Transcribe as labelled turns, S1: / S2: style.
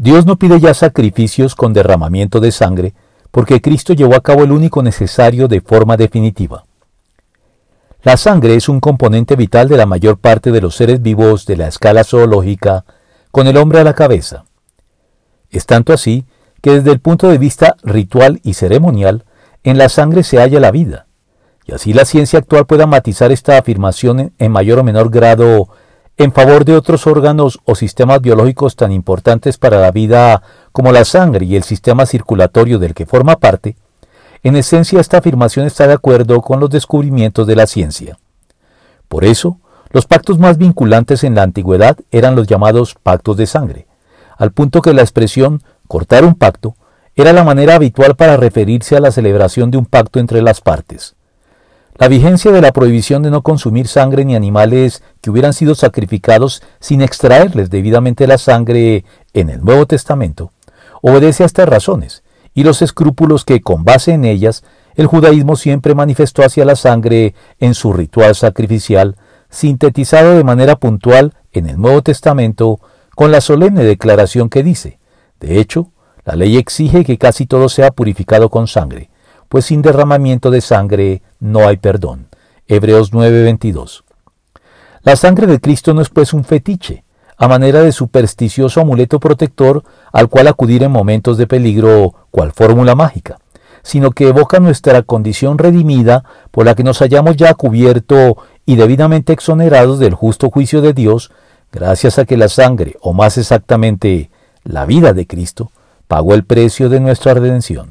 S1: Dios no pide ya sacrificios con derramamiento de sangre, porque Cristo llevó a cabo el único necesario de forma definitiva. La sangre es un componente vital de la mayor parte de los seres vivos de la escala zoológica, con el hombre a la cabeza. Es tanto así que desde el punto de vista ritual y ceremonial, en la sangre se halla la vida, y así la ciencia actual pueda matizar esta afirmación en mayor o menor grado en favor de otros órganos o sistemas biológicos tan importantes para la vida como la sangre y el sistema circulatorio del que forma parte, en esencia esta afirmación está de acuerdo con los descubrimientos de la ciencia. Por eso, los pactos más vinculantes en la antigüedad eran los llamados pactos de sangre, al punto que la expresión cortar un pacto era la manera habitual para referirse a la celebración de un pacto entre las partes. La vigencia de la prohibición de no consumir sangre ni animales que hubieran sido sacrificados sin extraerles debidamente la sangre en el Nuevo Testamento obedece a estas razones y los escrúpulos que, con base en ellas, el judaísmo siempre manifestó hacia la sangre en su ritual sacrificial, sintetizado de manera puntual en el Nuevo Testamento con la solemne declaración que dice, de hecho, la ley exige que casi todo sea purificado con sangre, pues sin derramamiento de sangre no hay perdón. Hebreos 9:22. La sangre de Cristo no es pues un fetiche, a manera de supersticioso amuleto protector al cual acudir en momentos de peligro cual fórmula mágica, sino que evoca nuestra condición redimida por la que nos hallamos ya cubierto y debidamente exonerados del justo juicio de Dios, gracias a que la sangre, o más exactamente la vida de Cristo, pagó el precio de nuestra redención.